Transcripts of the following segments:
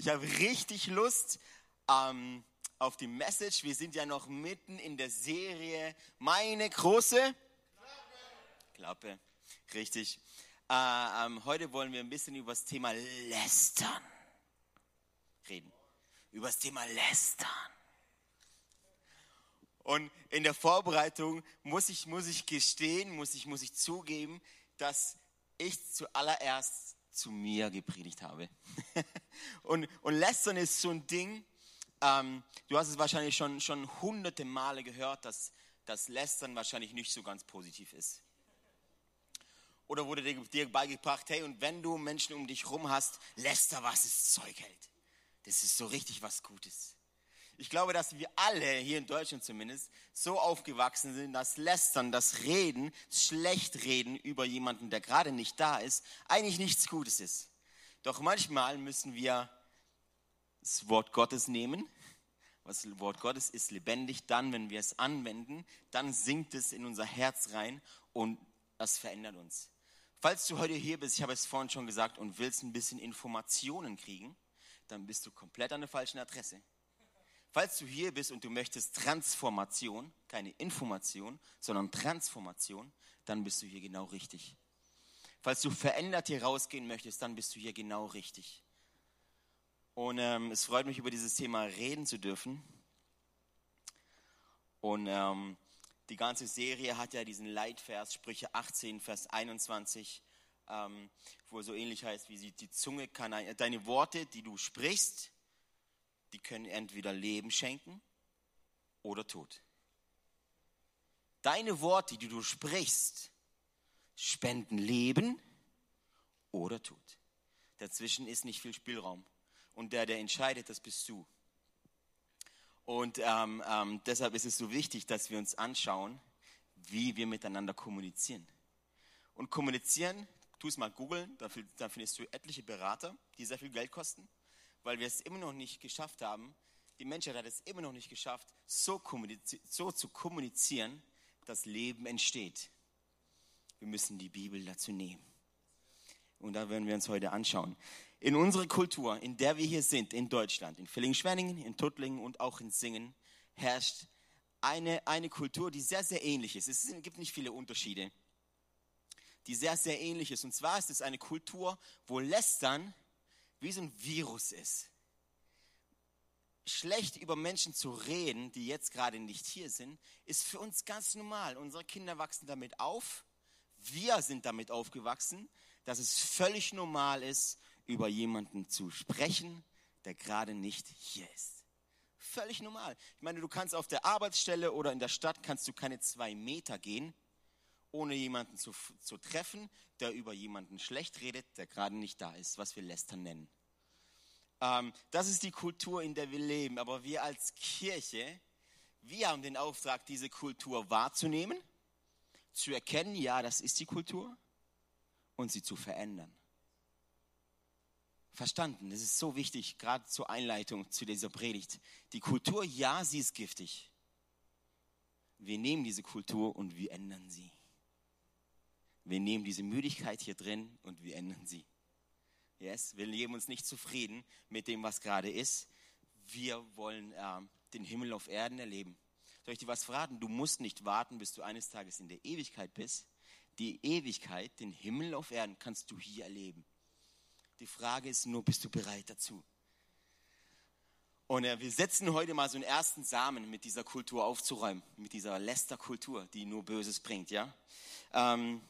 Ich habe richtig Lust ähm, auf die Message. Wir sind ja noch mitten in der Serie Meine große Klappe. Klappe. Richtig. Äh, ähm, heute wollen wir ein bisschen über das Thema Lästern reden. Über das Thema Lästern. Und in der Vorbereitung muss ich, muss ich gestehen, muss ich, muss ich zugeben, dass ich zuallererst zu mir gepredigt habe. und, und Lästern ist so ein Ding, ähm, du hast es wahrscheinlich schon, schon hunderte Male gehört, dass, dass Lästern wahrscheinlich nicht so ganz positiv ist. Oder wurde dir, dir beigebracht, hey, und wenn du Menschen um dich rum hast, läster, was es Zeug hält. Das ist so richtig was Gutes. Ich glaube, dass wir alle, hier in Deutschland zumindest, so aufgewachsen sind, dass Lästern, das Reden, das Schlechtreden über jemanden, der gerade nicht da ist, eigentlich nichts Gutes ist. Doch manchmal müssen wir das Wort Gottes nehmen. Das Wort Gottes ist lebendig. Dann, wenn wir es anwenden, dann sinkt es in unser Herz rein und das verändert uns. Falls du heute hier bist, ich habe es vorhin schon gesagt, und willst ein bisschen Informationen kriegen, dann bist du komplett an der falschen Adresse. Falls du hier bist und du möchtest Transformation, keine Information, sondern Transformation, dann bist du hier genau richtig. Falls du verändert hier rausgehen möchtest, dann bist du hier genau richtig. Und ähm, es freut mich, über dieses Thema reden zu dürfen. Und ähm, die ganze Serie hat ja diesen Leitvers, Sprüche 18, Vers 21, ähm, wo so ähnlich heißt, wie die Zunge kann, deine Worte, die du sprichst, die können entweder Leben schenken oder Tod. Deine Worte, die du sprichst, spenden Leben oder Tod. Dazwischen ist nicht viel Spielraum. Und der, der entscheidet, das bist du. Und ähm, ähm, deshalb ist es so wichtig, dass wir uns anschauen, wie wir miteinander kommunizieren. Und kommunizieren, tu es mal googeln, da findest du etliche Berater, die sehr viel Geld kosten weil wir es immer noch nicht geschafft haben, die Menschheit hat es immer noch nicht geschafft, so, so zu kommunizieren, dass Leben entsteht. Wir müssen die Bibel dazu nehmen. Und da werden wir uns heute anschauen. In unserer Kultur, in der wir hier sind, in Deutschland, in Villingen-Schwenningen, in Tuttlingen und auch in Singen, herrscht eine, eine Kultur, die sehr, sehr ähnlich ist. Es gibt nicht viele Unterschiede, die sehr, sehr ähnlich ist. Und zwar ist es eine Kultur, wo Lästern wie so ein Virus ist. Schlecht über Menschen zu reden, die jetzt gerade nicht hier sind, ist für uns ganz normal. Unsere Kinder wachsen damit auf. Wir sind damit aufgewachsen, dass es völlig normal ist, über jemanden zu sprechen, der gerade nicht hier ist. Völlig normal. Ich meine, du kannst auf der Arbeitsstelle oder in der Stadt kannst du keine zwei Meter gehen, ohne jemanden zu, zu treffen, der über jemanden schlecht redet, der gerade nicht da ist, was wir Lästern nennen. Ähm, das ist die Kultur, in der wir leben. Aber wir als Kirche, wir haben den Auftrag, diese Kultur wahrzunehmen, zu erkennen, ja, das ist die Kultur, und sie zu verändern. Verstanden, das ist so wichtig, gerade zur Einleitung zu dieser Predigt. Die Kultur, ja, sie ist giftig. Wir nehmen diese Kultur und wir ändern sie. Wir nehmen diese Müdigkeit hier drin und wir ändern sie. Yes, wir geben uns nicht zufrieden mit dem, was gerade ist. Wir wollen äh, den Himmel auf Erden erleben. Soll ich dir was verraten? Du musst nicht warten, bis du eines Tages in der Ewigkeit bist. Die Ewigkeit, den Himmel auf Erden, kannst du hier erleben. Die Frage ist nur, bist du bereit dazu? Und äh, wir setzen heute mal so einen ersten Samen mit dieser Kultur aufzuräumen, mit dieser Lästerkultur, die nur Böses bringt, ja. Ähm,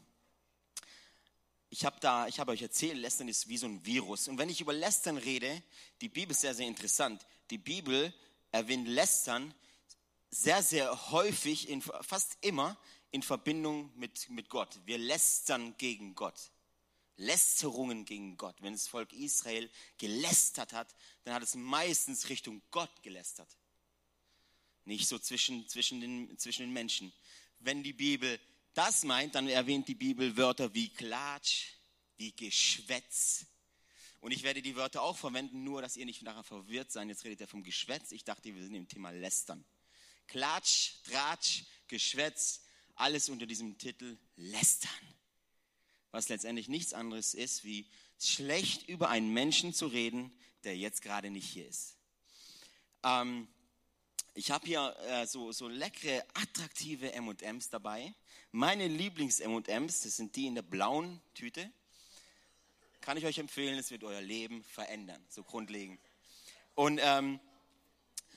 ich habe da, ich habe euch erzählt, Lästern ist wie so ein Virus. Und wenn ich über Lästern rede, die Bibel ist sehr, sehr interessant. Die Bibel erwähnt Lästern sehr, sehr häufig, in, fast immer in Verbindung mit, mit Gott. Wir lästern gegen Gott. Lästerungen gegen Gott. Wenn das Volk Israel gelästert hat, dann hat es meistens Richtung Gott gelästert. Nicht so zwischen, zwischen, den, zwischen den Menschen. Wenn die Bibel das meint, dann erwähnt die Bibel Wörter wie Klatsch, wie Geschwätz. Und ich werde die Wörter auch verwenden, nur dass ihr nicht nachher verwirrt seid. Jetzt redet er vom Geschwätz. Ich dachte, wir sind im Thema Lästern. Klatsch, Tratsch, Geschwätz, alles unter diesem Titel Lästern. Was letztendlich nichts anderes ist, wie schlecht über einen Menschen zu reden, der jetzt gerade nicht hier ist. Ähm, ich habe hier äh, so, so leckere, attraktive M&Ms dabei. Meine Lieblings-M&Ms, das sind die in der blauen Tüte. Kann ich euch empfehlen, es wird euer Leben verändern, so grundlegend. Und, ähm,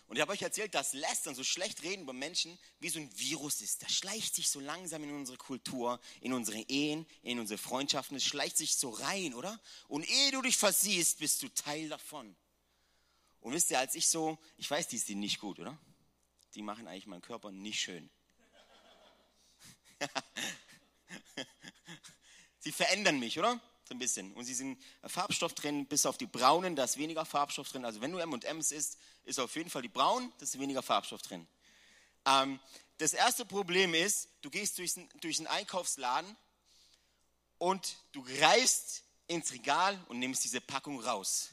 und ich habe euch erzählt, dass Lästern, so schlecht reden über Menschen, wie so ein Virus ist. Das schleicht sich so langsam in unsere Kultur, in unsere Ehen, in unsere Freundschaften. Es schleicht sich so rein, oder? Und ehe du dich versiehst, bist du Teil davon. Und wisst ihr, als ich so, ich weiß, die sind nicht gut, oder? Die machen eigentlich meinen Körper nicht schön. Sie verändern mich, oder? So ein bisschen. Und sie sind Farbstoff drin, bis auf die braunen, da ist weniger Farbstoff drin. Also wenn du M&M's isst, ist auf jeden Fall die braun, da ist weniger Farbstoff drin. Ähm, das erste Problem ist, du gehst durch, durch Einkaufsladen und du greifst ins Regal und nimmst diese Packung raus.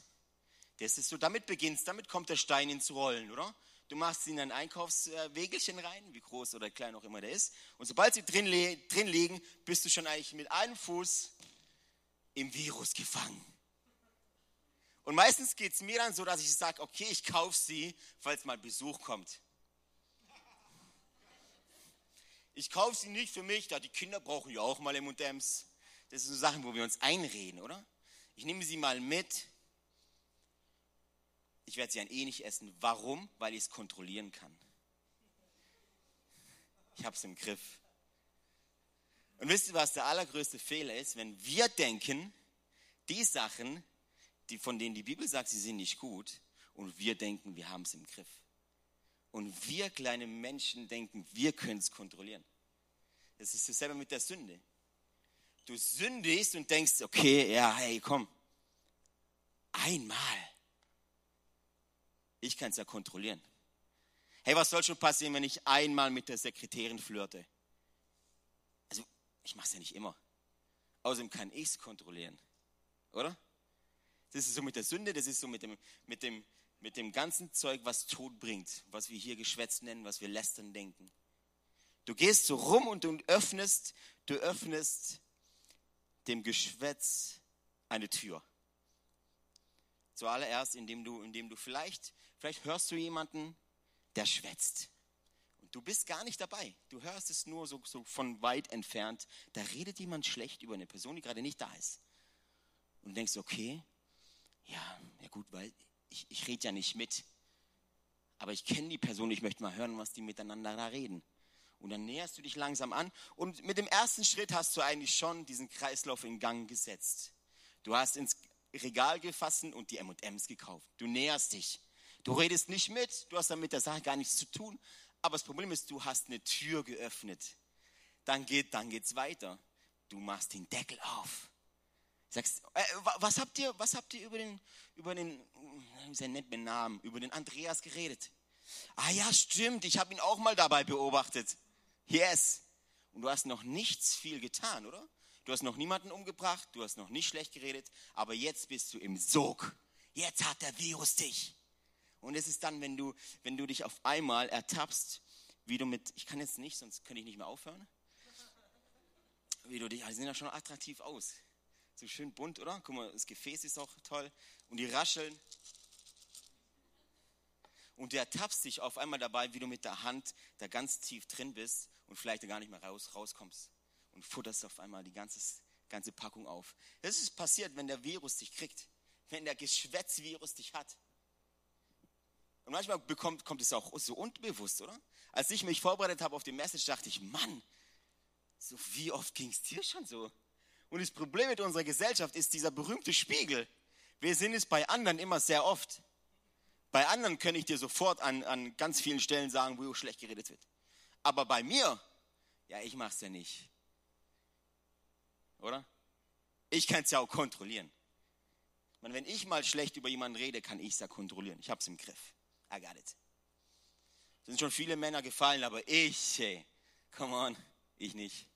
Das ist so, damit beginnst, damit kommt der Stein ins Rollen, oder? Du machst sie in ein Einkaufswägelchen rein, wie groß oder klein auch immer der ist. Und sobald sie drin, drin liegen, bist du schon eigentlich mit einem Fuß im Virus gefangen. Und meistens geht es mir dann so, dass ich sage, okay, ich kaufe sie, falls mal Besuch kommt. Ich kaufe sie nicht für mich, da die Kinder brauchen ja auch mal M&M's. Das sind so Sachen, wo wir uns einreden, oder? Ich nehme sie mal mit, ich werde sie dann eh nicht essen. Warum? Weil ich es kontrollieren kann. Ich habe es im Griff. Und wisst ihr, was der allergrößte Fehler ist? Wenn wir denken, die Sachen, die, von denen die Bibel sagt, sie sind nicht gut, und wir denken, wir haben es im Griff. Und wir kleine Menschen denken, wir können es kontrollieren. Das ist dasselbe mit der Sünde. Du sündigst und denkst, okay, ja, hey, komm, einmal ich kann es ja kontrollieren. Hey, was soll schon passieren, wenn ich einmal mit der Sekretärin flirte? Also, ich mache es ja nicht immer. Außerdem kann ich es kontrollieren. Oder? Das ist so mit der Sünde, das ist so mit dem, mit dem, mit dem ganzen Zeug, was Tod bringt, was wir hier geschwätzt nennen, was wir lästern denken. Du gehst so rum und du öffnest, du öffnest dem Geschwätz eine Tür. Zuallererst, indem du, indem du vielleicht Vielleicht hörst du jemanden, der schwätzt. Und du bist gar nicht dabei. Du hörst es nur so, so von weit entfernt. Da redet jemand schlecht über eine Person, die gerade nicht da ist. Und du denkst, okay, ja, ja gut, weil ich, ich rede ja nicht mit. Aber ich kenne die Person, ich möchte mal hören, was die miteinander da reden. Und dann näherst du dich langsam an und mit dem ersten Schritt hast du eigentlich schon diesen Kreislauf in Gang gesetzt. Du hast ins Regal gefasst und die M&Ms gekauft. Du näherst dich. Du redest nicht mit, du hast damit mit der Sache gar nichts zu tun. Aber das Problem ist, du hast eine Tür geöffnet. Dann geht, dann geht's weiter. Du machst den Deckel auf. Sagst, äh, was habt ihr, was habt ihr über den, über den, sehr nett mit Namen, über den Andreas geredet? Ah ja, stimmt, ich habe ihn auch mal dabei beobachtet. Yes. Und du hast noch nichts viel getan, oder? Du hast noch niemanden umgebracht, du hast noch nicht schlecht geredet, aber jetzt bist du im Sog. Jetzt hat der Virus dich. Und es ist dann, wenn du, wenn du dich auf einmal ertappst, wie du mit, ich kann jetzt nicht, sonst könnte ich nicht mehr aufhören. Wie du dich, also sehen ja schon attraktiv aus. So schön bunt, oder? Guck mal, das Gefäß ist auch toll. Und die rascheln. Und du ertappst dich auf einmal dabei, wie du mit der Hand da ganz tief drin bist und vielleicht gar nicht mehr raus, rauskommst. Und futterst auf einmal die ganze, ganze Packung auf. Das ist passiert, wenn der Virus dich kriegt. Wenn der Geschwätzvirus dich hat. Und manchmal bekommt, kommt es auch so unbewusst, oder? Als ich mich vorbereitet habe auf die Message, dachte ich, Mann, so wie oft ging es dir schon so? Und das Problem mit unserer Gesellschaft ist dieser berühmte Spiegel. Wir sind es bei anderen immer sehr oft. Bei anderen kann ich dir sofort an, an ganz vielen Stellen sagen, wo schlecht geredet wird. Aber bei mir, ja, ich mache es ja nicht. Oder? Ich kann es ja auch kontrollieren. wenn ich mal schlecht über jemanden rede, kann ich es ja kontrollieren. Ich habe es im Griff. I got it. Sind schon viele Männer gefallen, aber ich, hey, come on, ich nicht.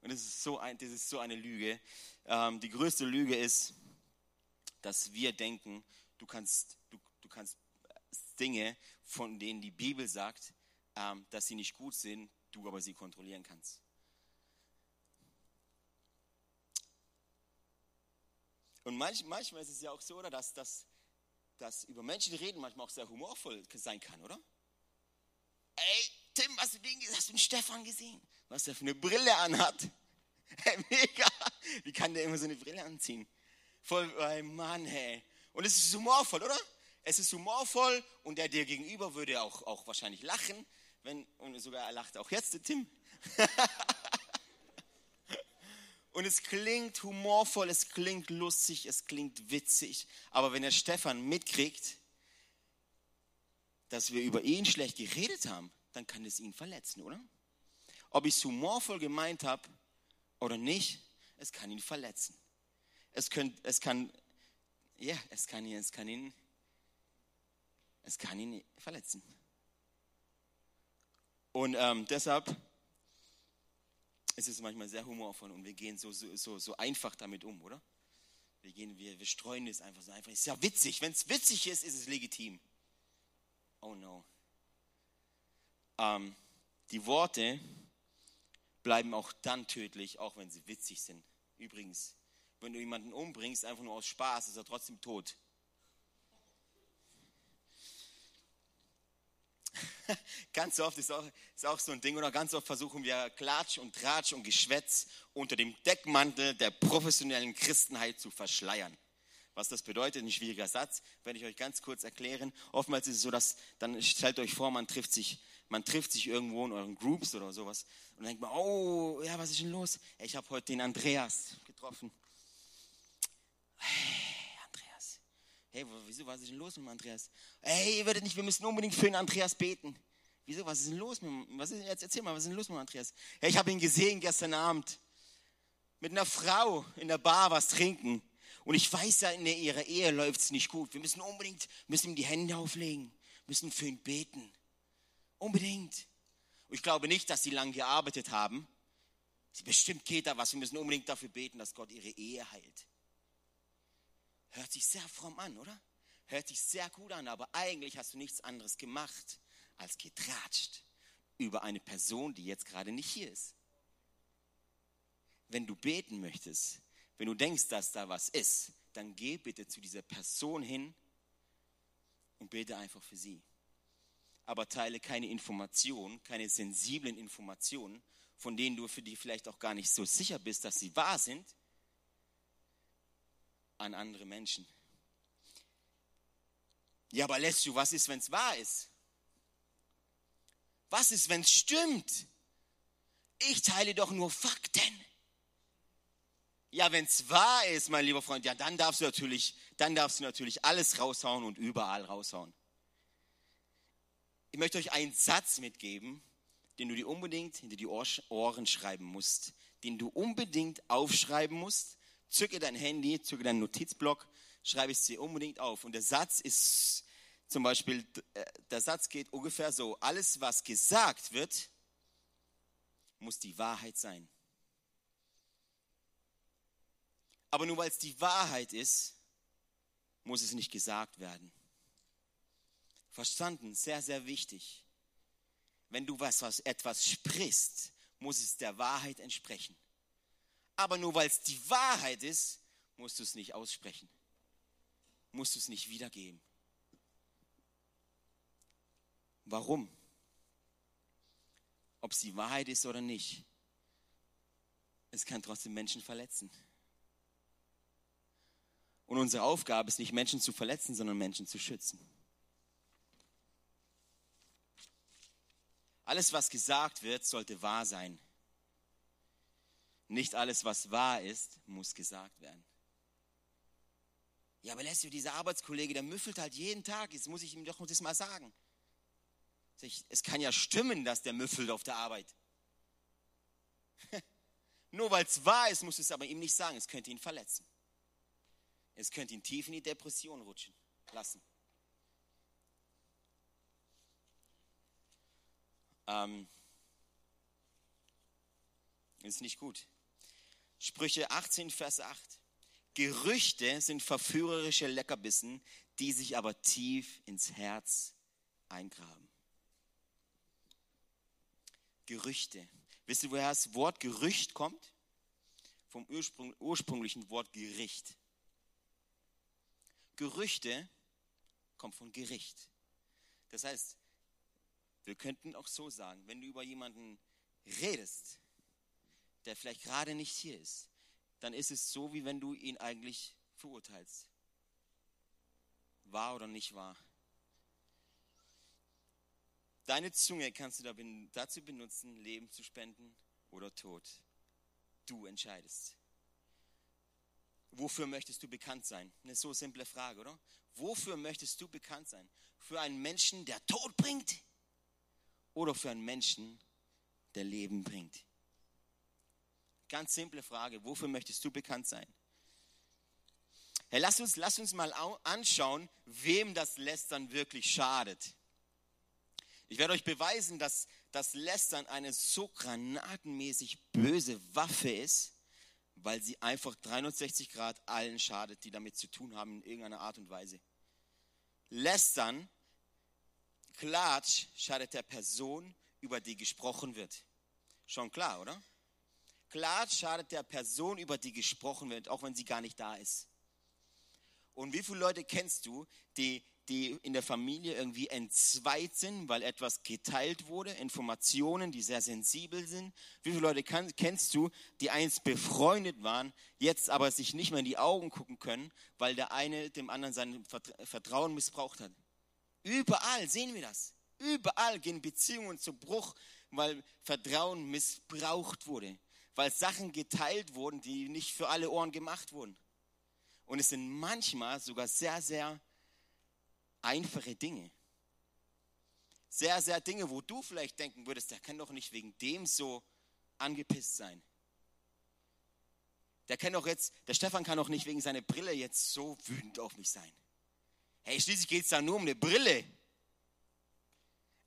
Und das ist so, ein, das ist so eine Lüge. Ähm, die größte Lüge ist, dass wir denken, du kannst, du, du kannst Dinge, von denen die Bibel sagt, ähm, dass sie nicht gut sind, du aber sie kontrollieren kannst. Und manch, manchmal ist es ja auch so, oder, dass, dass dass über Menschen reden manchmal auch sehr humorvoll sein kann, oder? Ey, Tim, hast du den, hast du den Stefan gesehen? Was der für eine Brille anhat? Hey, mega. Wie kann der immer so eine Brille anziehen? Voll, ey, Mann, hey. Und es ist humorvoll, oder? Es ist humorvoll und der dir gegenüber würde auch, auch wahrscheinlich lachen, wenn, und sogar er lacht auch jetzt, der Tim. und es klingt humorvoll, es klingt lustig, es klingt witzig. Aber wenn der Stefan mitkriegt, dass wir über ihn schlecht geredet haben, dann kann es ihn verletzen, oder? Ob ich es humorvoll gemeint habe oder nicht, es kann ihn verletzen. Es, könnt, es kann, ja, es kann, es kann ihn, es kann ihn verletzen. Und ähm, deshalb ist es manchmal sehr humorvoll und wir gehen so, so, so, so einfach damit um, oder? Wir, gehen, wir, wir streuen es einfach so einfach. Ist ja witzig. Wenn es witzig ist, ist es legitim. Oh no. Ähm, die Worte bleiben auch dann tödlich, auch wenn sie witzig sind. Übrigens, wenn du jemanden umbringst, einfach nur aus Spaß, ist er trotzdem tot. ganz oft ist auch, ist auch so ein Ding, oder ganz oft versuchen wir Klatsch und Tratsch und Geschwätz unter dem Deckmantel der professionellen Christenheit zu verschleiern. Was das bedeutet, ein schwieriger Satz, werde ich euch ganz kurz erklären. Oftmals ist es so, dass, dann stellt euch vor, man trifft sich, man trifft sich irgendwo in euren Groups oder sowas und denkt man, oh, ja, was ist denn los? Ich habe heute den Andreas getroffen. Hey. Hey, wieso, was ist denn los mit dem Andreas? Hey, ihr werdet nicht, wir müssen unbedingt für den Andreas beten. Wieso, was ist denn los mit dem, was ist, jetzt erzähl mal, was ist denn los mit dem Andreas? Hey, ich habe ihn gesehen gestern Abend. Mit einer Frau in der Bar was trinken. Und ich weiß ja, in ihrer Ehe läuft es nicht gut. Wir müssen unbedingt, müssen ihm die Hände auflegen, müssen für ihn beten. Unbedingt. Und ich glaube nicht, dass sie lange gearbeitet haben. Sie bestimmt geht da was. Wir müssen unbedingt dafür beten, dass Gott ihre Ehe heilt. Hört sich sehr fromm an, oder? Hört sich sehr gut an, aber eigentlich hast du nichts anderes gemacht, als getratscht über eine Person, die jetzt gerade nicht hier ist. Wenn du beten möchtest, wenn du denkst, dass da was ist, dann geh bitte zu dieser Person hin und bete einfach für sie. Aber teile keine Informationen, keine sensiblen Informationen, von denen du für die vielleicht auch gar nicht so sicher bist, dass sie wahr sind, an andere Menschen. Ja, aber Lesju, was ist, wenn es wahr ist? Was ist, wenn es stimmt? Ich teile doch nur Fakten. Ja, wenn es wahr ist, mein lieber Freund, ja, dann darfst du natürlich, dann darfst du natürlich alles raushauen und überall raushauen. Ich möchte euch einen Satz mitgeben, den du dir unbedingt hinter die Ohren schreiben musst, den du unbedingt aufschreiben musst. Zücke dein Handy, zücke deinen Notizblock, schreibe es dir unbedingt auf. Und der Satz ist zum Beispiel, äh, der Satz geht ungefähr so, alles was gesagt wird, muss die Wahrheit sein. Aber nur weil es die Wahrheit ist, muss es nicht gesagt werden. Verstanden? Sehr, sehr wichtig. Wenn du was, was etwas sprichst, muss es der Wahrheit entsprechen. Aber nur weil es die Wahrheit ist, musst du es nicht aussprechen. Musst du es nicht wiedergeben. Warum? Ob es die Wahrheit ist oder nicht, es kann trotzdem Menschen verletzen. Und unsere Aufgabe ist nicht Menschen zu verletzen, sondern Menschen zu schützen. Alles, was gesagt wird, sollte wahr sein. Nicht alles, was wahr ist, muss gesagt werden. Ja, aber Leslie, dieser Arbeitskollege, der müffelt halt jeden Tag. Jetzt muss ich ihm doch das mal sagen. Es kann ja stimmen, dass der müffelt auf der Arbeit. Nur weil es wahr ist, muss es aber ihm nicht sagen. Es könnte ihn verletzen. Es könnte ihn tief in die Depression rutschen lassen. Ähm, ist nicht gut. Sprüche 18, Vers 8. Gerüchte sind verführerische Leckerbissen, die sich aber tief ins Herz eingraben. Gerüchte. Wisst ihr, woher das Wort Gerücht kommt? Vom ursprünglichen Wort Gericht. Gerüchte kommt von Gericht. Das heißt, wir könnten auch so sagen, wenn du über jemanden redest, der vielleicht gerade nicht hier ist, dann ist es so, wie wenn du ihn eigentlich verurteilst. Wahr oder nicht wahr? Deine Zunge kannst du dazu benutzen, Leben zu spenden oder Tod. Du entscheidest. Wofür möchtest du bekannt sein? Eine so simple Frage, oder? Wofür möchtest du bekannt sein? Für einen Menschen, der Tod bringt? Oder für einen Menschen, der Leben bringt? Ganz simple Frage. Wofür möchtest du bekannt sein? Hey, lass uns, lass uns mal anschauen, wem das Lästern wirklich schadet. Ich werde euch beweisen, dass das Lästern eine so granatenmäßig böse Waffe ist, weil sie einfach 360 Grad allen schadet, die damit zu tun haben in irgendeiner Art und Weise. Lästern, Klatsch, schadet der Person, über die gesprochen wird. Schon klar, oder? Klatsch schadet der Person, über die gesprochen wird, auch wenn sie gar nicht da ist. Und wie viele Leute kennst du, die die in der Familie irgendwie entzweit sind, weil etwas geteilt wurde, Informationen, die sehr sensibel sind. Wie viele Leute kann, kennst du, die einst befreundet waren, jetzt aber sich nicht mehr in die Augen gucken können, weil der eine dem anderen sein Vertrauen missbraucht hat? Überall sehen wir das. Überall gehen Beziehungen zu Bruch, weil Vertrauen missbraucht wurde, weil Sachen geteilt wurden, die nicht für alle Ohren gemacht wurden. Und es sind manchmal sogar sehr, sehr einfache Dinge. Sehr, sehr Dinge, wo du vielleicht denken würdest, der kann doch nicht wegen dem so angepisst sein. Der kann doch jetzt, der Stefan kann doch nicht wegen seiner Brille jetzt so wütend auf mich sein. Hey, schließlich geht es da nur um eine Brille.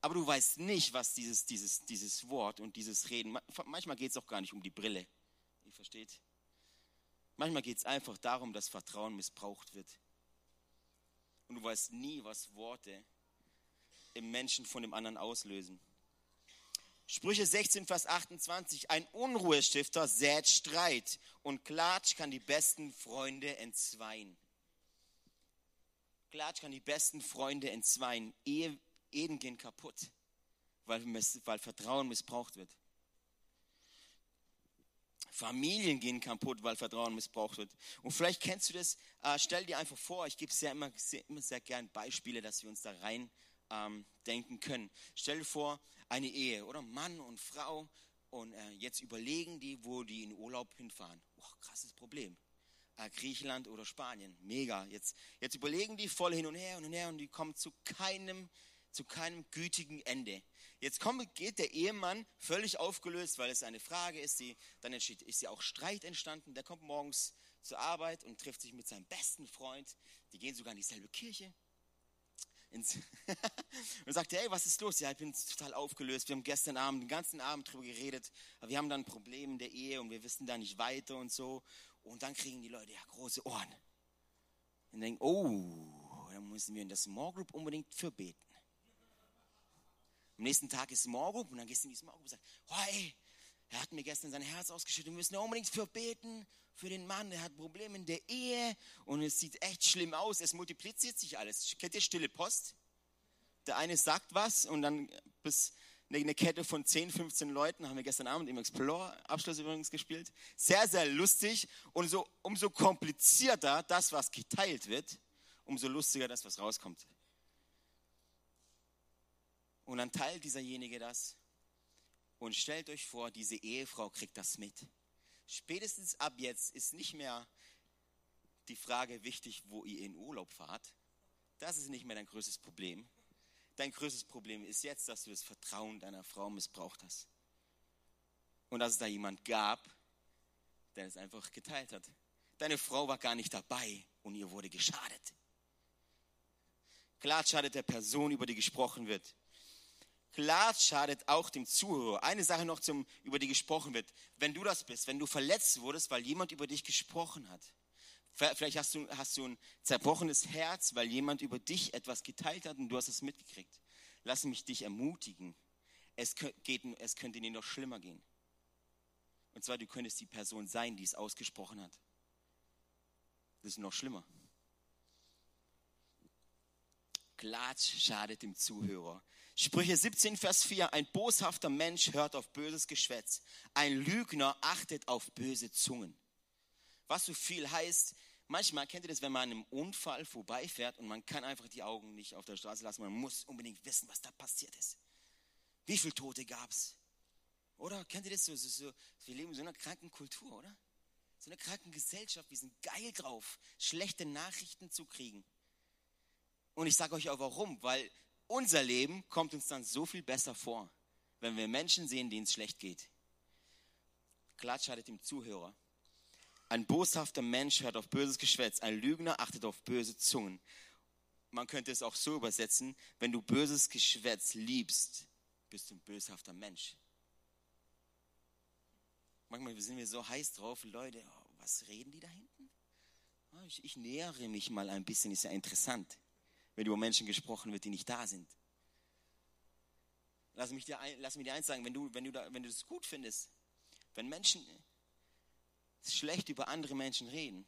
Aber du weißt nicht, was dieses, dieses, dieses Wort und dieses Reden, manchmal geht es auch gar nicht um die Brille. Ihr versteht? Manchmal geht es einfach darum, dass Vertrauen missbraucht wird. Und du weißt nie, was Worte im Menschen von dem anderen auslösen. Sprüche 16, Vers 28. Ein Unruhestifter sät Streit und Klatsch kann die besten Freunde entzweien. Klatsch kann die besten Freunde entzweien. Ehe, Ehen gehen kaputt, weil, weil Vertrauen missbraucht wird. Familien gehen kaputt, weil Vertrauen missbraucht wird. Und vielleicht kennst du das. Äh, stell dir einfach vor, ich gebe sehr immer, sehr, immer sehr gern Beispiele, dass wir uns da rein ähm, denken können. Stell dir vor, eine Ehe oder Mann und Frau und äh, jetzt überlegen die, wo die in Urlaub hinfahren. Oh, krasses Problem. Äh, Griechenland oder Spanien. Mega. Jetzt, jetzt überlegen die voll hin und her und her und die kommen zu keinem, zu keinem gütigen Ende. Jetzt kommt, geht der Ehemann völlig aufgelöst, weil es eine Frage ist, die, dann entsteht, ist ja auch Streit entstanden. Der kommt morgens zur Arbeit und trifft sich mit seinem besten Freund. Die gehen sogar in dieselbe Kirche. und sagt, hey, was ist los? Ja, ich bin total aufgelöst. Wir haben gestern Abend, den ganzen Abend drüber geredet. Aber wir haben dann ein Problem in der Ehe und wir wissen da nicht weiter und so. Und dann kriegen die Leute ja große Ohren. Und denken, oh, dann müssen wir in der Small Group unbedingt für beten. Am nächsten Tag ist Morgen und dann gehst du in die Group und sagst, oh, er hat mir gestern sein Herz ausgeschüttet, wir müssen unbedingt für beten, für den Mann, der hat Probleme in der Ehe und es sieht echt schlimm aus, es multipliziert sich alles. Kennt ihr stille Post? Der eine sagt was und dann bis eine Kette von 10, 15 Leuten haben wir gestern Abend im Explorer Abschluss übrigens gespielt. Sehr, sehr lustig und so, umso komplizierter das, was geteilt wird, umso lustiger das, was rauskommt. Und dann teilt dieserjenige das und stellt euch vor, diese Ehefrau kriegt das mit. Spätestens ab jetzt ist nicht mehr die Frage wichtig, wo ihr in Urlaub fahrt. Das ist nicht mehr dein größtes Problem. Dein größtes Problem ist jetzt, dass du das Vertrauen deiner Frau missbraucht hast. Und dass es da jemand gab, der es einfach geteilt hat. Deine Frau war gar nicht dabei und ihr wurde geschadet. Klar schadet der Person, über die gesprochen wird. Klar schadet auch dem Zuhörer. Eine Sache noch, zum, über die gesprochen wird. Wenn du das bist, wenn du verletzt wurdest, weil jemand über dich gesprochen hat. Vielleicht hast du, hast du ein zerbrochenes Herz, weil jemand über dich etwas geteilt hat und du hast es mitgekriegt. Lass mich dich ermutigen. Es, geht, es könnte dir noch schlimmer gehen. Und zwar, du könntest die Person sein, die es ausgesprochen hat. Das ist noch schlimmer. Klatsch schadet dem Zuhörer. Sprüche 17, Vers 4. Ein boshafter Mensch hört auf böses Geschwätz. Ein Lügner achtet auf böse Zungen. Was so viel heißt, manchmal kennt ihr das, wenn man einem Unfall vorbeifährt und man kann einfach die Augen nicht auf der Straße lassen. Man muss unbedingt wissen, was da passiert ist. Wie viele Tote gab es? Oder kennt ihr das so, so, so? Wir leben in so einer kranken Kultur, oder? So einer kranken Gesellschaft. Wir sind geil drauf, schlechte Nachrichten zu kriegen. Und ich sage euch auch warum, weil unser Leben kommt uns dann so viel besser vor, wenn wir Menschen sehen, denen es schlecht geht. Klatsch hattet dem Zuhörer. Ein boshafter Mensch hört auf böses Geschwätz, ein Lügner achtet auf böse Zungen. Man könnte es auch so übersetzen, wenn du böses Geschwätz liebst, bist du ein böshafter Mensch. Manchmal sind wir so heiß drauf, Leute, oh, was reden die da hinten? Oh, ich, ich nähere mich mal ein bisschen, ist ja interessant wenn über Menschen gesprochen wird, die nicht da sind. Lass, mich dir ein, lass mir dir eins sagen, wenn du, wenn, du da, wenn du das gut findest, wenn Menschen schlecht über andere Menschen reden,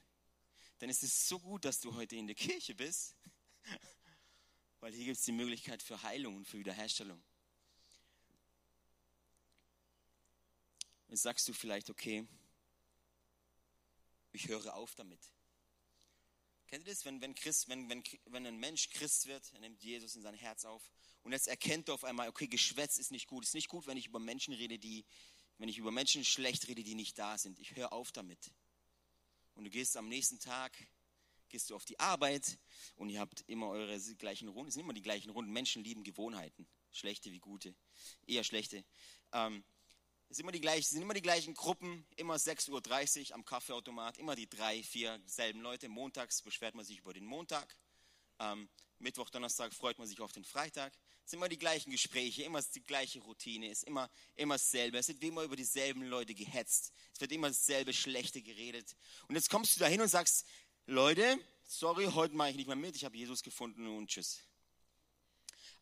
dann ist es so gut, dass du heute in der Kirche bist, weil hier gibt es die Möglichkeit für Heilung und für Wiederherstellung. Jetzt sagst du vielleicht, okay, ich höre auf damit. Kennt ihr das, wenn, wenn, Christ, wenn, wenn, wenn ein Mensch Christ wird, er nimmt Jesus in sein Herz auf und jetzt erkennt er auf einmal, okay, Geschwätz ist nicht gut. Es ist nicht gut, wenn ich über Menschen rede, die, wenn ich über Menschen schlecht rede, die nicht da sind. Ich höre auf damit. Und du gehst am nächsten Tag, gehst du auf die Arbeit und ihr habt immer eure gleichen Runden. Es sind immer die gleichen Runden. Menschen lieben Gewohnheiten. Schlechte wie gute. Eher schlechte. Ähm, es sind immer die gleichen, sind immer die gleichen Gruppen, immer 6.30 Uhr am Kaffeeautomat, immer die drei, vier selben Leute. Montags beschwert man sich über den Montag. Ähm, Mittwoch, Donnerstag freut man sich auf den Freitag. Es sind immer die gleichen Gespräche, immer die gleiche Routine, es ist immer, immer dasselbe. Es wird immer über dieselben Leute gehetzt. Es wird immer dasselbe Schlechte geredet. Und jetzt kommst du da hin und sagst, Leute, sorry, heute mache ich nicht mehr mit, ich habe Jesus gefunden und tschüss.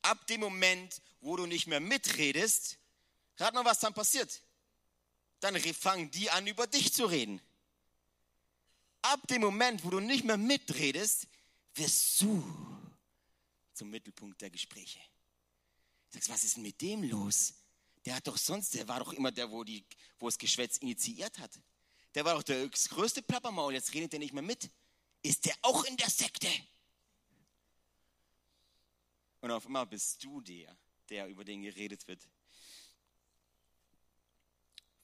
Ab dem Moment, wo du nicht mehr mitredest, Rat mal, was dann passiert. Dann fangen die an, über dich zu reden. Ab dem Moment, wo du nicht mehr mitredest, wirst du zum Mittelpunkt der Gespräche. Du sagst, was ist denn mit dem los? Der hat doch sonst, der war doch immer der, wo, die, wo das Geschwätz initiiert hat. Der war doch der größte Plappermaul, jetzt redet er nicht mehr mit. Ist der auch in der Sekte? Und auf einmal bist du der, der über den geredet wird.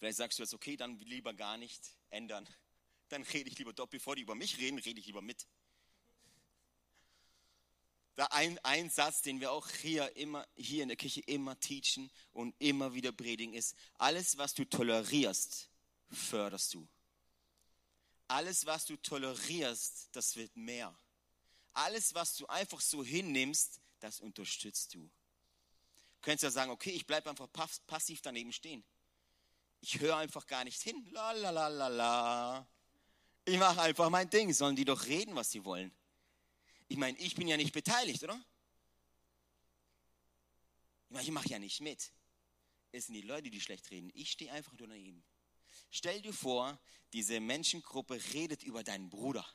Vielleicht sagst du jetzt, okay, dann lieber gar nicht ändern. Dann rede ich lieber dort, bevor die über mich reden, rede ich lieber mit. Da ein, ein Satz, den wir auch hier, immer, hier in der Kirche immer teachen und immer wieder predigen, ist, alles, was du tolerierst, förderst du. Alles, was du tolerierst, das wird mehr. Alles, was du einfach so hinnimmst, das unterstützt du. Du könntest ja sagen, okay, ich bleibe einfach passiv daneben stehen. Ich höre einfach gar nicht hin. La la la la la. Ich mache einfach mein Ding. Sollen die doch reden, was sie wollen? Ich meine, ich bin ja nicht beteiligt, oder? Ich meine, ich mache ja nicht mit. Es sind die Leute, die schlecht reden. Ich stehe einfach nur daneben. Stell dir vor, diese Menschengruppe redet über deinen Bruder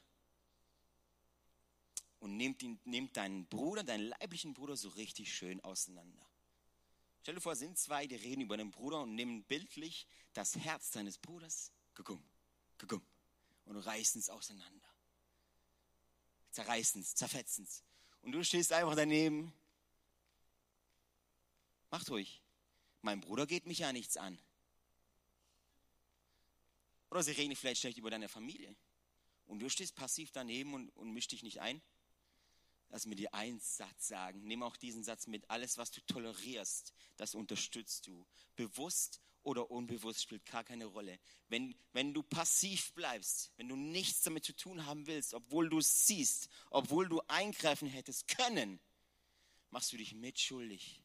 und nimmt, ihn, nimmt deinen Bruder, deinen leiblichen Bruder so richtig schön auseinander. Stell dir vor, sind zwei, die reden über den Bruder und nehmen bildlich das Herz deines Bruders, guckum, guckum, und reißen es auseinander. Zerreißen es, zerfetzen es. Und du stehst einfach daneben. Macht ruhig. Mein Bruder geht mich ja nichts an. Oder sie reden vielleicht schlecht über deine Familie. Und du stehst passiv daneben und, und misch dich nicht ein. Lass mir dir einen Satz sagen. Nimm auch diesen Satz mit. Alles, was du tolerierst, das unterstützt du. Bewusst oder unbewusst spielt gar keine Rolle. Wenn, wenn du passiv bleibst, wenn du nichts damit zu tun haben willst, obwohl du es siehst, obwohl du eingreifen hättest können, machst du dich mitschuldig.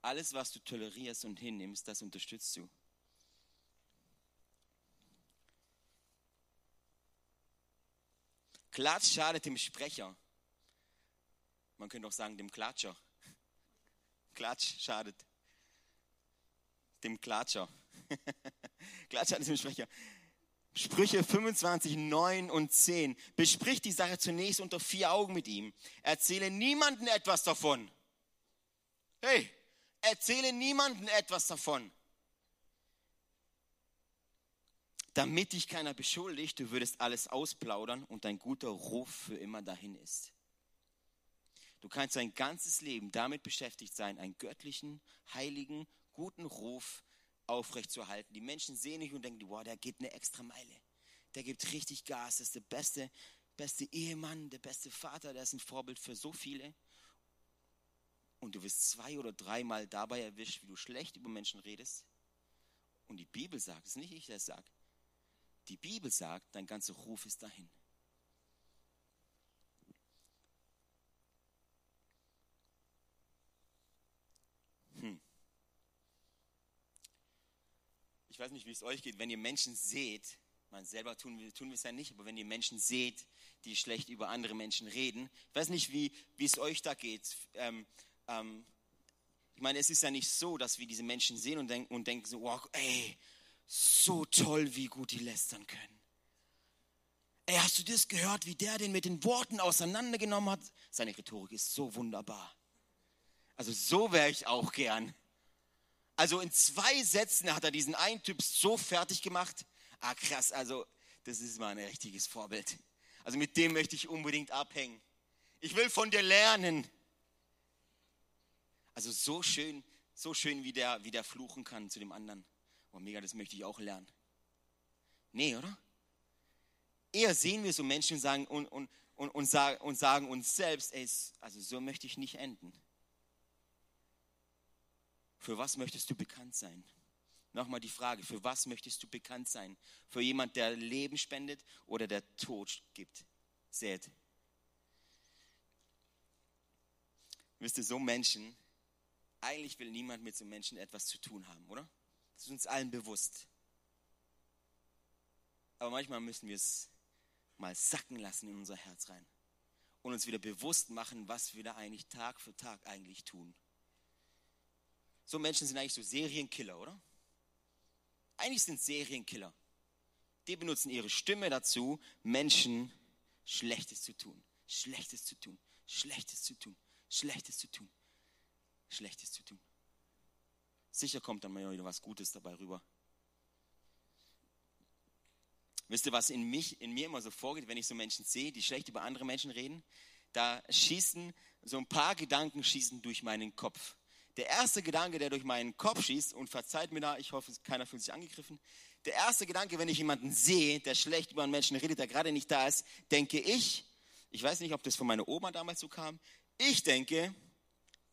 Alles, was du tolerierst und hinnimmst, das unterstützt du. Klatsch schadet dem Sprecher. Man könnte auch sagen, dem Klatscher. Klatsch schadet dem Klatscher. Klatsch schadet dem Sprecher. Sprüche 25, 9 und 10. Besprich die Sache zunächst unter vier Augen mit ihm. Erzähle niemanden etwas davon. Hey, erzähle niemanden etwas davon. Damit dich keiner beschuldigt, du würdest alles ausplaudern und dein guter Ruf für immer dahin ist. Du kannst dein ganzes Leben damit beschäftigt sein, einen göttlichen, heiligen, guten Ruf aufrechtzuerhalten. Die Menschen sehen dich und denken, wow, der geht eine extra Meile. Der gibt richtig Gas, das ist der beste, beste Ehemann, der beste Vater, der ist ein Vorbild für so viele. Und du wirst zwei oder dreimal dabei erwischt, wie du schlecht über Menschen redest. Und die Bibel sagt, es nicht ich, der es sagt. Die Bibel sagt, dein ganzer Ruf ist dahin. Hm. Ich weiß nicht, wie es euch geht, wenn ihr Menschen seht, man selber tun wir, tun wir es ja nicht, aber wenn ihr Menschen seht, die schlecht über andere Menschen reden, ich weiß nicht, wie, wie es euch da geht. Ähm, ähm, ich meine, es ist ja nicht so, dass wir diese Menschen sehen und denken, und denken so, wow, ey, so toll, wie gut die lästern können. Ey, hast du das gehört, wie der den mit den Worten auseinandergenommen hat? Seine Rhetorik ist so wunderbar. Also so wäre ich auch gern. Also in zwei Sätzen hat er diesen einen Typ so fertig gemacht. Ah, krass, also das ist mal ein richtiges Vorbild. Also mit dem möchte ich unbedingt abhängen. Ich will von dir lernen. Also so schön, so schön, wie der, wie der fluchen kann zu dem anderen. Oh, mega, das möchte ich auch lernen. Nee, oder? Eher sehen wir so Menschen und sagen, und, und, und, und, sagen, und sagen uns selbst, ey, also so möchte ich nicht enden. Für was möchtest du bekannt sein? Nochmal die Frage, für was möchtest du bekannt sein? Für jemand, der Leben spendet oder der Tod gibt, sät? Wisst ihr, so Menschen, eigentlich will niemand mit so Menschen etwas zu tun haben, oder? Das ist uns allen bewusst. Aber manchmal müssen wir es mal sacken lassen in unser Herz rein und uns wieder bewusst machen, was wir da eigentlich Tag für Tag eigentlich tun. So Menschen sind eigentlich so Serienkiller, oder? Eigentlich sind Serienkiller. Die benutzen ihre Stimme dazu, Menschen Schlechtes zu tun, Schlechtes zu tun, Schlechtes zu tun, Schlechtes zu tun, Schlechtes zu tun. Sicher kommt dann mal wieder was Gutes dabei rüber. Wisst ihr, was in, mich, in mir immer so vorgeht, wenn ich so Menschen sehe, die schlecht über andere Menschen reden? Da schießen so ein paar Gedanken schießen durch meinen Kopf der erste Gedanke, der durch meinen Kopf schießt, und verzeiht mir da, ich hoffe, keiner fühlt sich angegriffen, der erste Gedanke, wenn ich jemanden sehe, der schlecht über einen Menschen redet, der gerade nicht da ist, denke ich, ich weiß nicht, ob das von meiner Oma damals so kam, ich denke,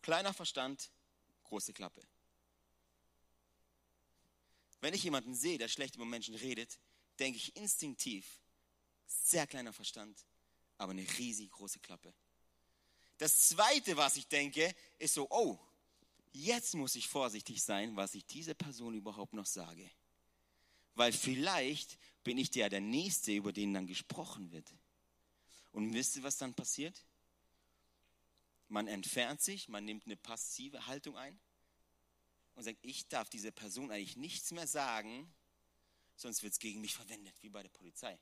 kleiner Verstand, große Klappe. Wenn ich jemanden sehe, der schlecht über Menschen redet, denke ich instinktiv, sehr kleiner Verstand, aber eine riesig große Klappe. Das zweite, was ich denke, ist so, oh, jetzt muss ich vorsichtig sein, was ich dieser Person überhaupt noch sage. Weil vielleicht bin ich der, der Nächste, über den dann gesprochen wird. Und wisst ihr, was dann passiert? Man entfernt sich, man nimmt eine passive Haltung ein und sagt, ich darf dieser Person eigentlich nichts mehr sagen, sonst wird es gegen mich verwendet, wie bei der Polizei.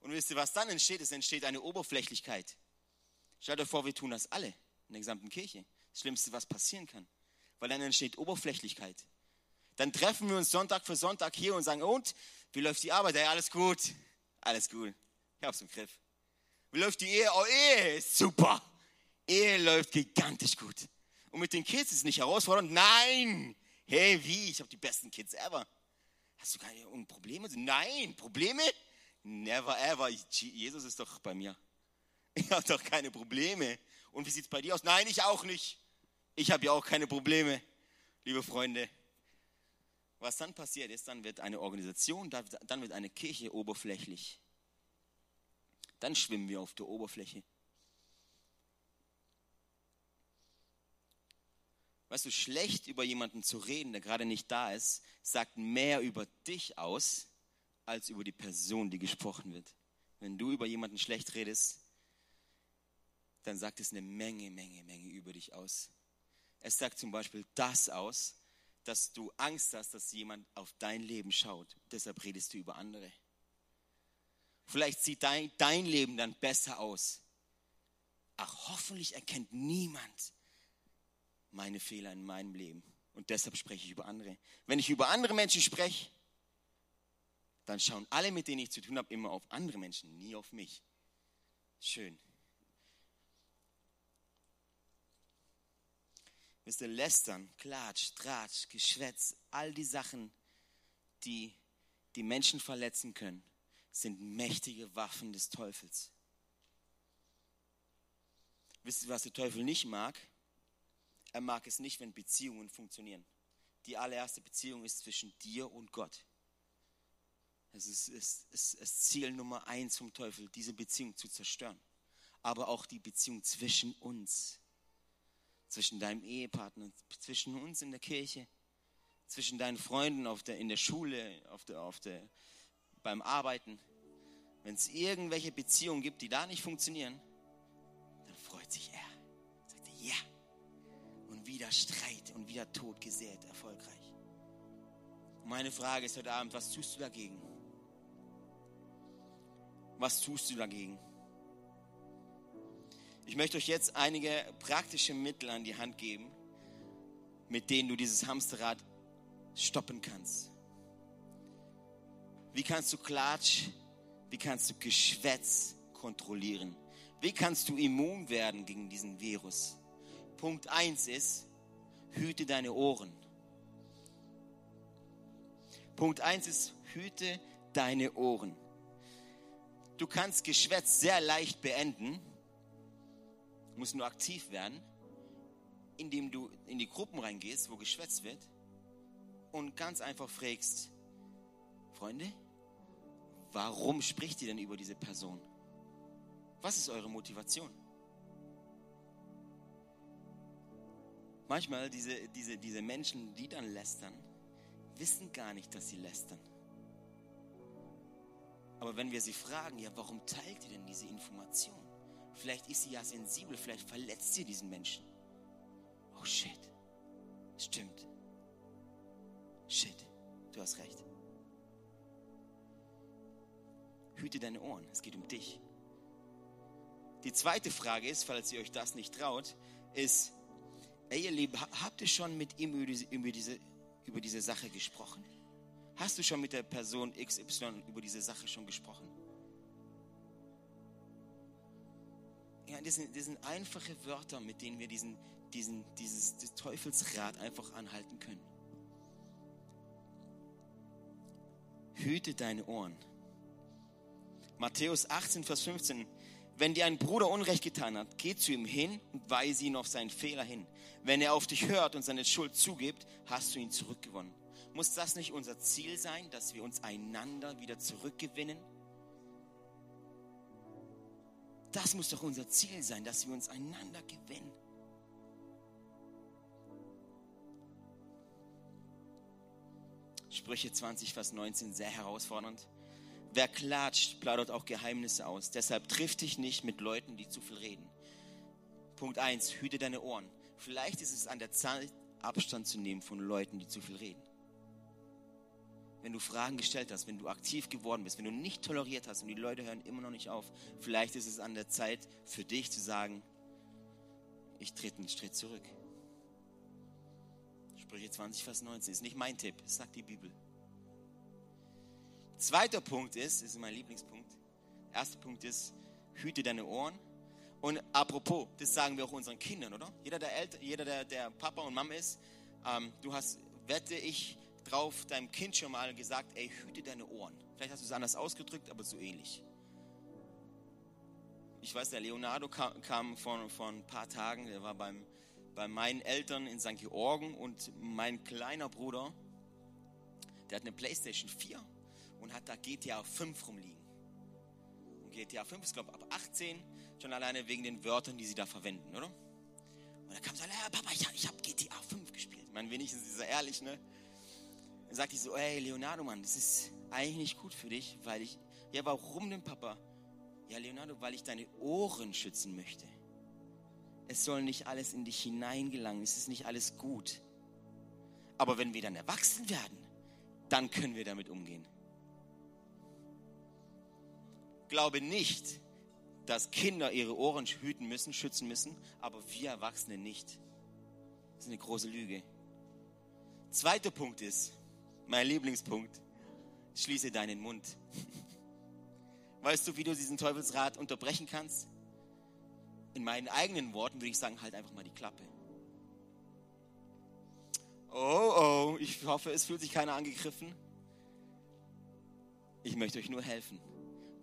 Und wisst ihr, was dann entsteht? Es entsteht eine Oberflächlichkeit. Stellt euch vor, wir tun das alle in der gesamten Kirche. Das Schlimmste, was passieren kann. Weil dann entsteht Oberflächlichkeit. Dann treffen wir uns Sonntag für Sonntag hier und sagen, und, wie läuft die Arbeit? Ja, alles gut. Alles gut. Ich hab's im Griff. Wie läuft die Ehe? Oh, Ehe ist super. Ehe läuft gigantisch gut. Und mit den Kids ist es nicht herausfordernd. Nein. Hey, wie? Ich habe die besten Kids ever. Hast du keine Probleme? Nein, Probleme? Never ever. Jesus ist doch bei mir. Ich habe doch keine Probleme. Und wie sieht es bei dir aus? Nein, ich auch nicht. Ich habe ja auch keine Probleme, liebe Freunde. Was dann passiert ist, dann wird eine Organisation, dann wird eine Kirche oberflächlich. Dann schwimmen wir auf der Oberfläche. Weißt du, schlecht über jemanden zu reden, der gerade nicht da ist, sagt mehr über dich aus, als über die Person, die gesprochen wird. Wenn du über jemanden schlecht redest, dann sagt es eine Menge, Menge, Menge über dich aus. Es sagt zum Beispiel das aus, dass du Angst hast, dass jemand auf dein Leben schaut. Deshalb redest du über andere. Vielleicht sieht dein, dein Leben dann besser aus. Ach, hoffentlich erkennt niemand meine Fehler in meinem Leben. Und deshalb spreche ich über andere. Wenn ich über andere Menschen spreche, dann schauen alle, mit denen ich zu tun habe, immer auf andere Menschen, nie auf mich. Schön. Wisst ihr, lästern, Klatsch, Tratsch, Geschwätz, all die Sachen, die die Menschen verletzen können, sind mächtige Waffen des Teufels. Wisst ihr, was der Teufel nicht mag? Er mag es nicht, wenn Beziehungen funktionieren. Die allererste Beziehung ist zwischen dir und Gott. Es ist, ist, ist, ist Ziel Nummer eins vom Teufel, diese Beziehung zu zerstören. Aber auch die Beziehung zwischen uns, zwischen deinem Ehepartner, zwischen uns in der Kirche, zwischen deinen Freunden auf der, in der Schule, auf der, auf der, beim Arbeiten. Wenn es irgendwelche Beziehungen gibt, die da nicht funktionieren, dann freut sich er. Sagt er, ja. Und wieder Streit und wieder Tod gesät, erfolgreich. meine Frage ist heute Abend, was tust du dagegen? Was tust du dagegen? Ich möchte euch jetzt einige praktische Mittel an die Hand geben, mit denen du dieses Hamsterrad stoppen kannst. Wie kannst du Klatsch, wie kannst du Geschwätz kontrollieren? Wie kannst du immun werden gegen diesen Virus? Punkt 1 ist, hüte deine Ohren. Punkt 1 ist, hüte deine Ohren. Du kannst Geschwätz sehr leicht beenden, musst nur aktiv werden, indem du in die Gruppen reingehst, wo geschwätzt wird und ganz einfach fragst, Freunde, warum spricht ihr denn über diese Person? Was ist eure Motivation? Manchmal diese, diese, diese Menschen, die dann lästern, wissen gar nicht, dass sie lästern. Aber wenn wir sie fragen, ja, warum teilt ihr denn diese Information? Vielleicht ist sie ja sensibel, vielleicht verletzt sie diesen Menschen. Oh shit, stimmt. Shit, du hast recht. Hüte deine Ohren, es geht um dich. Die zweite Frage ist, falls ihr euch das nicht traut, ist, ey ihr Lieben, habt ihr schon mit ihm über diese, über diese, über diese Sache gesprochen? Hast du schon mit der Person XY über diese Sache schon gesprochen? Ja, das sind, das sind einfache Wörter, mit denen wir diesen, diesen, dieses, Teufelsrad einfach anhalten können. Hüte deine Ohren. Matthäus 18, Vers 15. Wenn dir ein Bruder Unrecht getan hat, geh zu ihm hin und weise ihn auf seinen Fehler hin. Wenn er auf dich hört und seine Schuld zugibt, hast du ihn zurückgewonnen. Muss das nicht unser Ziel sein, dass wir uns einander wieder zurückgewinnen? Das muss doch unser Ziel sein, dass wir uns einander gewinnen. Sprüche 20, Vers 19, sehr herausfordernd. Wer klatscht, plaudert auch Geheimnisse aus. Deshalb triff dich nicht mit Leuten, die zu viel reden. Punkt 1, hüte deine Ohren. Vielleicht ist es an der Zeit, Abstand zu nehmen von Leuten, die zu viel reden wenn du Fragen gestellt hast, wenn du aktiv geworden bist, wenn du nicht toleriert hast und die Leute hören immer noch nicht auf, vielleicht ist es an der Zeit für dich zu sagen, ich trete einen Schritt zurück. Sprüche 20, Vers 19 ist nicht mein Tipp, sagt die Bibel. Zweiter Punkt ist, das ist mein Lieblingspunkt. Erster Punkt ist, hüte deine Ohren. Und apropos, das sagen wir auch unseren Kindern, oder? Jeder, der, Eltern, jeder, der, der Papa und Mama ist, ähm, du hast, wette ich, drauf deinem Kind schon mal gesagt, ey, hüte deine Ohren. Vielleicht hast du es anders ausgedrückt, aber so ähnlich. Ich weiß, der Leonardo kam, kam vor, vor ein paar Tagen, der war beim, bei meinen Eltern in St. Georgen und mein kleiner Bruder, der hat eine Playstation 4 und hat da GTA 5 rumliegen. Und GTA 5 ist, glaube ich, ab 18, schon alleine wegen den Wörtern, die sie da verwenden, oder? Und da kam so, ja, Papa, ich, ich habe GTA 5 gespielt. Ich meine, wenigstens ist er ehrlich, ne? Dann sagte ich so, ey Leonardo, Mann, das ist eigentlich nicht gut für dich, weil ich, ja, warum denn, Papa? Ja, Leonardo, weil ich deine Ohren schützen möchte. Es soll nicht alles in dich hineingelangen, es ist nicht alles gut. Aber wenn wir dann erwachsen werden, dann können wir damit umgehen. Glaube nicht, dass Kinder ihre Ohren hüten müssen, schützen müssen, aber wir Erwachsene nicht. Das ist eine große Lüge. Zweiter Punkt ist, mein Lieblingspunkt, schließe deinen Mund. Weißt du, wie du diesen Teufelsrat unterbrechen kannst? In meinen eigenen Worten würde ich sagen, halt einfach mal die Klappe. Oh, oh, ich hoffe, es fühlt sich keiner angegriffen. Ich möchte euch nur helfen.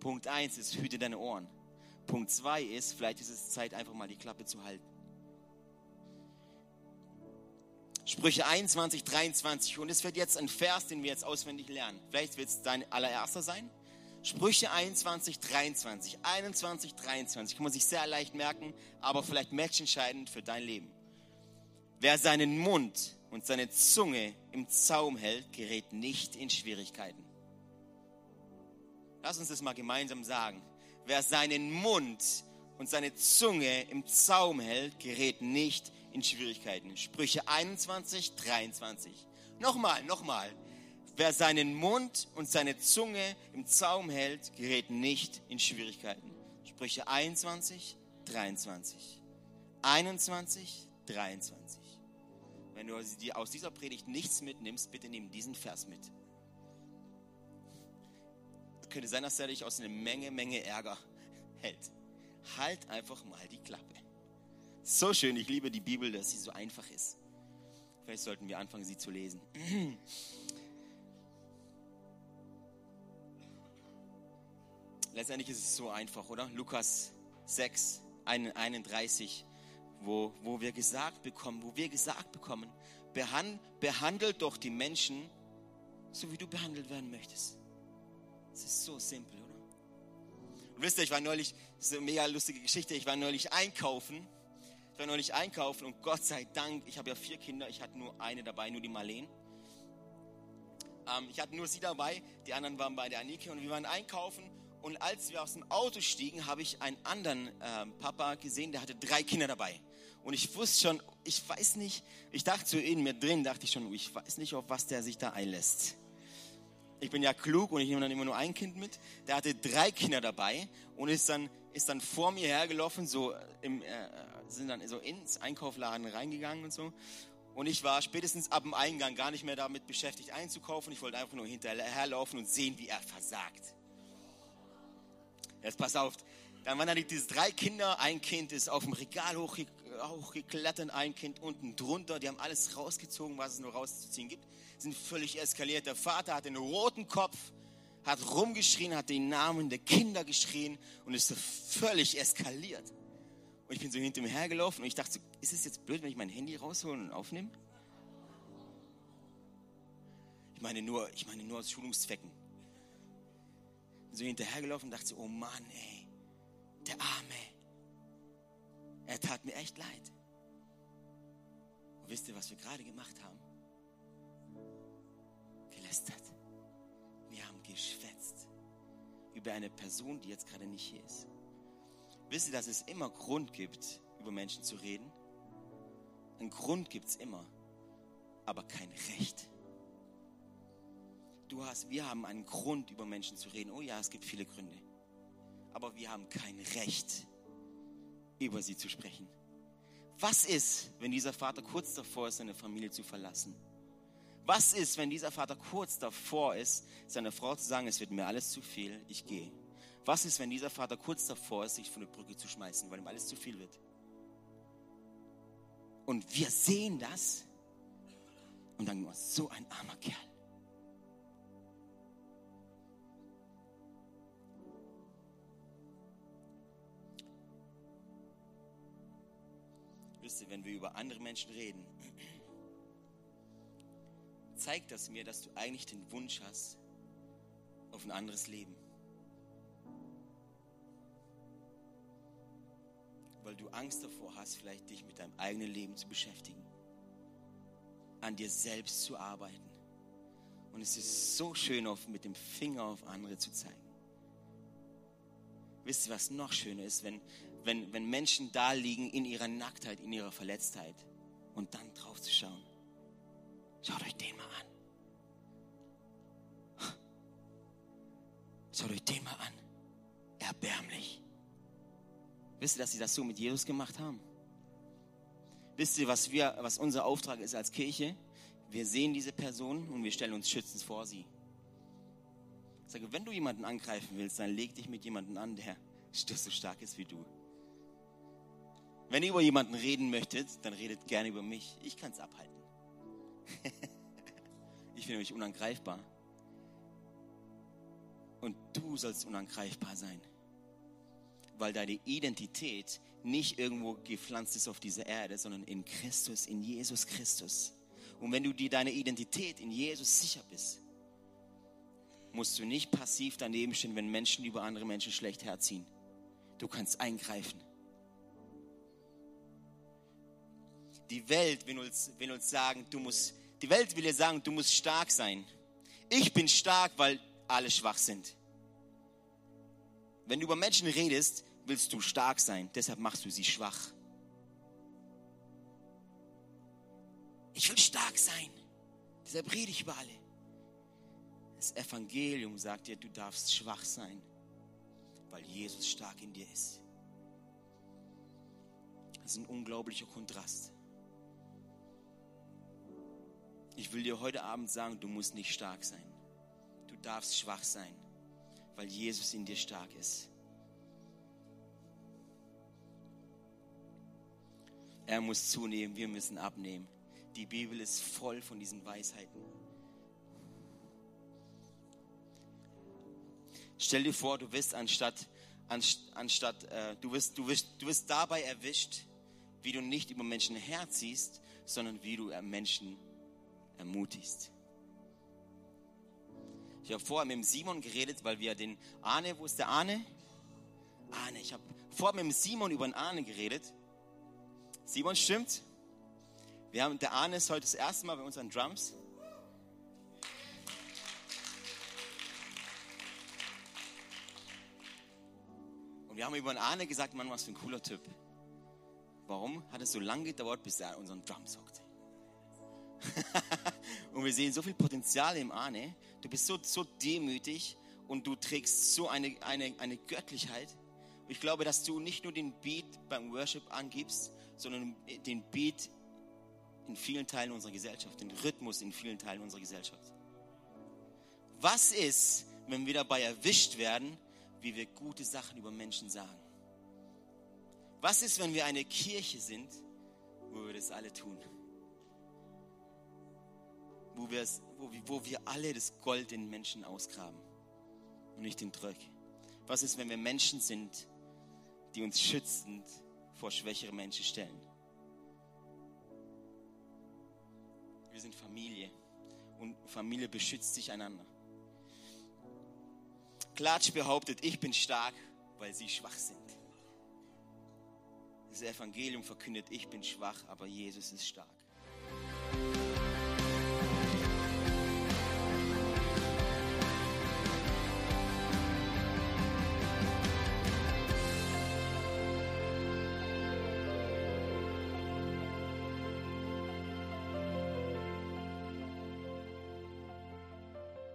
Punkt 1 ist, hüte deine Ohren. Punkt 2 ist, vielleicht ist es Zeit, einfach mal die Klappe zu halten. Sprüche 21, 23. Und es wird jetzt ein Vers, den wir jetzt auswendig lernen. Vielleicht wird es dein allererster sein. Sprüche 21, 23. 21, 23. Kann man sich sehr leicht merken, aber vielleicht matchentscheidend für dein Leben. Wer seinen Mund und seine Zunge im Zaum hält, gerät nicht in Schwierigkeiten. Lass uns das mal gemeinsam sagen. Wer seinen Mund und seine Zunge im Zaum hält, gerät nicht in Schwierigkeiten. Sprüche 21, 23. Nochmal, nochmal. Wer seinen Mund und seine Zunge im Zaum hält, gerät nicht in Schwierigkeiten. Sprüche 21, 23. 21, 23. Wenn du aus dieser Predigt nichts mitnimmst, bitte nimm diesen Vers mit. Könnte sein, dass er dich aus einer Menge, Menge Ärger hält. Halt einfach mal die Klappe. So schön, ich liebe die Bibel, dass sie so einfach ist. Vielleicht sollten wir anfangen, sie zu lesen. Letztendlich ist es so einfach, oder? Lukas 6, 31, wo, wo wir gesagt bekommen, wo wir gesagt bekommen, behand, behandelt doch die Menschen, so wie du behandelt werden möchtest. Es ist so simpel, oder? Und wisst ihr, ich war neulich, das ist eine mega lustige Geschichte, ich war neulich einkaufen. Ich war neulich einkaufen und Gott sei Dank, ich habe ja vier Kinder, ich hatte nur eine dabei, nur die Marleen. Ähm, ich hatte nur sie dabei, die anderen waren bei der Anike und wir waren einkaufen. Und als wir aus dem Auto stiegen, habe ich einen anderen ähm, Papa gesehen, der hatte drei Kinder dabei. Und ich wusste schon, ich weiß nicht, ich dachte so in mir drin, dachte ich schon, ich weiß nicht, auf was der sich da einlässt ich bin ja klug und ich nehme dann immer nur ein Kind mit. Der hatte drei Kinder dabei und ist dann, ist dann vor mir hergelaufen, so im, äh, sind dann so ins Einkaufladen reingegangen und so. Und ich war spätestens ab dem Eingang gar nicht mehr damit beschäftigt einzukaufen. Ich wollte einfach nur hinterherlaufen und sehen, wie er versagt. Jetzt pass auf. Dann waren da diese drei Kinder. Ein Kind ist auf dem Regal hochgeklettert, ein Kind unten drunter. Die haben alles rausgezogen, was es nur rauszuziehen gibt sind völlig eskaliert. Der Vater hat den roten Kopf, hat rumgeschrien, hat den Namen der Kinder geschrien und ist völlig eskaliert. Und ich bin so hinter ihm hergelaufen und ich dachte, so, ist es jetzt blöd, wenn ich mein Handy raushole und aufnehme? Ich meine nur, ich meine nur aus Schulungszwecken. Bin so hinterhergelaufen und dachte so, oh Mann, ey, der Arme. Er tat mir echt leid. Und wisst ihr, was wir gerade gemacht haben? Gelästert. Wir haben geschwätzt über eine Person, die jetzt gerade nicht hier ist. Wisst ihr, dass es immer Grund gibt, über Menschen zu reden? Ein Grund gibt es immer, aber kein Recht. Du hast, wir haben einen Grund, über Menschen zu reden. Oh ja, es gibt viele Gründe. Aber wir haben kein Recht, über sie zu sprechen. Was ist, wenn dieser Vater kurz davor ist, seine Familie zu verlassen? Was ist, wenn dieser Vater kurz davor ist, seiner Frau zu sagen, es wird mir alles zu viel, ich gehe? Was ist, wenn dieser Vater kurz davor ist, sich von der Brücke zu schmeißen, weil ihm alles zu viel wird? Und wir sehen das und dann nur so ein armer Kerl. Wisst ihr, wenn wir über andere Menschen reden, zeigt das mir, dass du eigentlich den Wunsch hast auf ein anderes Leben. Weil du Angst davor hast, vielleicht dich mit deinem eigenen Leben zu beschäftigen, an dir selbst zu arbeiten. Und es ist so schön, auf, mit dem Finger auf andere zu zeigen. Wisst ihr, was noch schöner ist, wenn, wenn, wenn Menschen da liegen in ihrer Nacktheit, in ihrer Verletztheit und dann drauf zu schauen Schaut euch den mal an. Schaut euch den mal an. erbärmlich. Wisst ihr, dass sie das so mit Jesus gemacht haben? Wisst ihr, was, wir, was unser Auftrag ist als Kirche? Wir sehen diese Person und wir stellen uns schützend vor sie. Ich sage, wenn du jemanden angreifen willst, dann leg dich mit jemandem an, der so stark ist wie du. Wenn ihr über jemanden reden möchtet, dann redet gerne über mich. Ich kann es abhalten. ich bin nämlich unangreifbar. Und du sollst unangreifbar sein. Weil deine Identität nicht irgendwo gepflanzt ist auf dieser Erde, sondern in Christus, in Jesus Christus. Und wenn du dir deine Identität in Jesus sicher bist, musst du nicht passiv daneben stehen, wenn Menschen über andere Menschen schlecht herziehen. Du kannst eingreifen. Die Welt will uns, will uns sagen, du musst, die Welt will dir sagen, du musst stark sein. Ich bin stark, weil alle schwach sind. Wenn du über Menschen redest, willst du stark sein, deshalb machst du sie schwach. Ich will stark sein, deshalb rede ich über alle. Das Evangelium sagt dir, du darfst schwach sein, weil Jesus stark in dir ist. Das ist ein unglaublicher Kontrast. Ich will dir heute Abend sagen, du musst nicht stark sein. Du darfst schwach sein, weil Jesus in dir stark ist. Er muss zunehmen, wir müssen abnehmen. Die Bibel ist voll von diesen Weisheiten. Stell dir vor, du wirst anstatt, anstatt äh, du, wirst, du, wirst, du wirst dabei erwischt, wie du nicht über Menschen herziehst, sondern wie du Menschen ermutigst. Ich habe vorher mit dem Simon geredet, weil wir den Arne, wo ist der Arne? Arne, ich habe vorher mit dem Simon über den Arne geredet. Simon, stimmt? Wir haben, der Arne ist heute das erste Mal bei uns an Drums. Und wir haben über den Arne gesagt, Mann, was für ein cooler Typ. Warum hat es so lange gedauert, bis er an unseren Drums hockte? und wir sehen so viel Potenzial im Arne. Du bist so, so demütig und du trägst so eine, eine, eine Göttlichkeit. Ich glaube, dass du nicht nur den Beat beim Worship angibst, sondern den Beat in vielen Teilen unserer Gesellschaft, den Rhythmus in vielen Teilen unserer Gesellschaft. Was ist, wenn wir dabei erwischt werden, wie wir gute Sachen über Menschen sagen? Was ist, wenn wir eine Kirche sind, wo wir das alle tun? Wo, wo, wo wir alle das Gold in Menschen ausgraben und nicht den Dreck? Was ist, wenn wir Menschen sind, die uns schützend vor schwächere Menschen stellen? Wir sind Familie und Familie beschützt sich einander. Klatsch behauptet, ich bin stark, weil sie schwach sind. Das Evangelium verkündet, ich bin schwach, aber Jesus ist stark.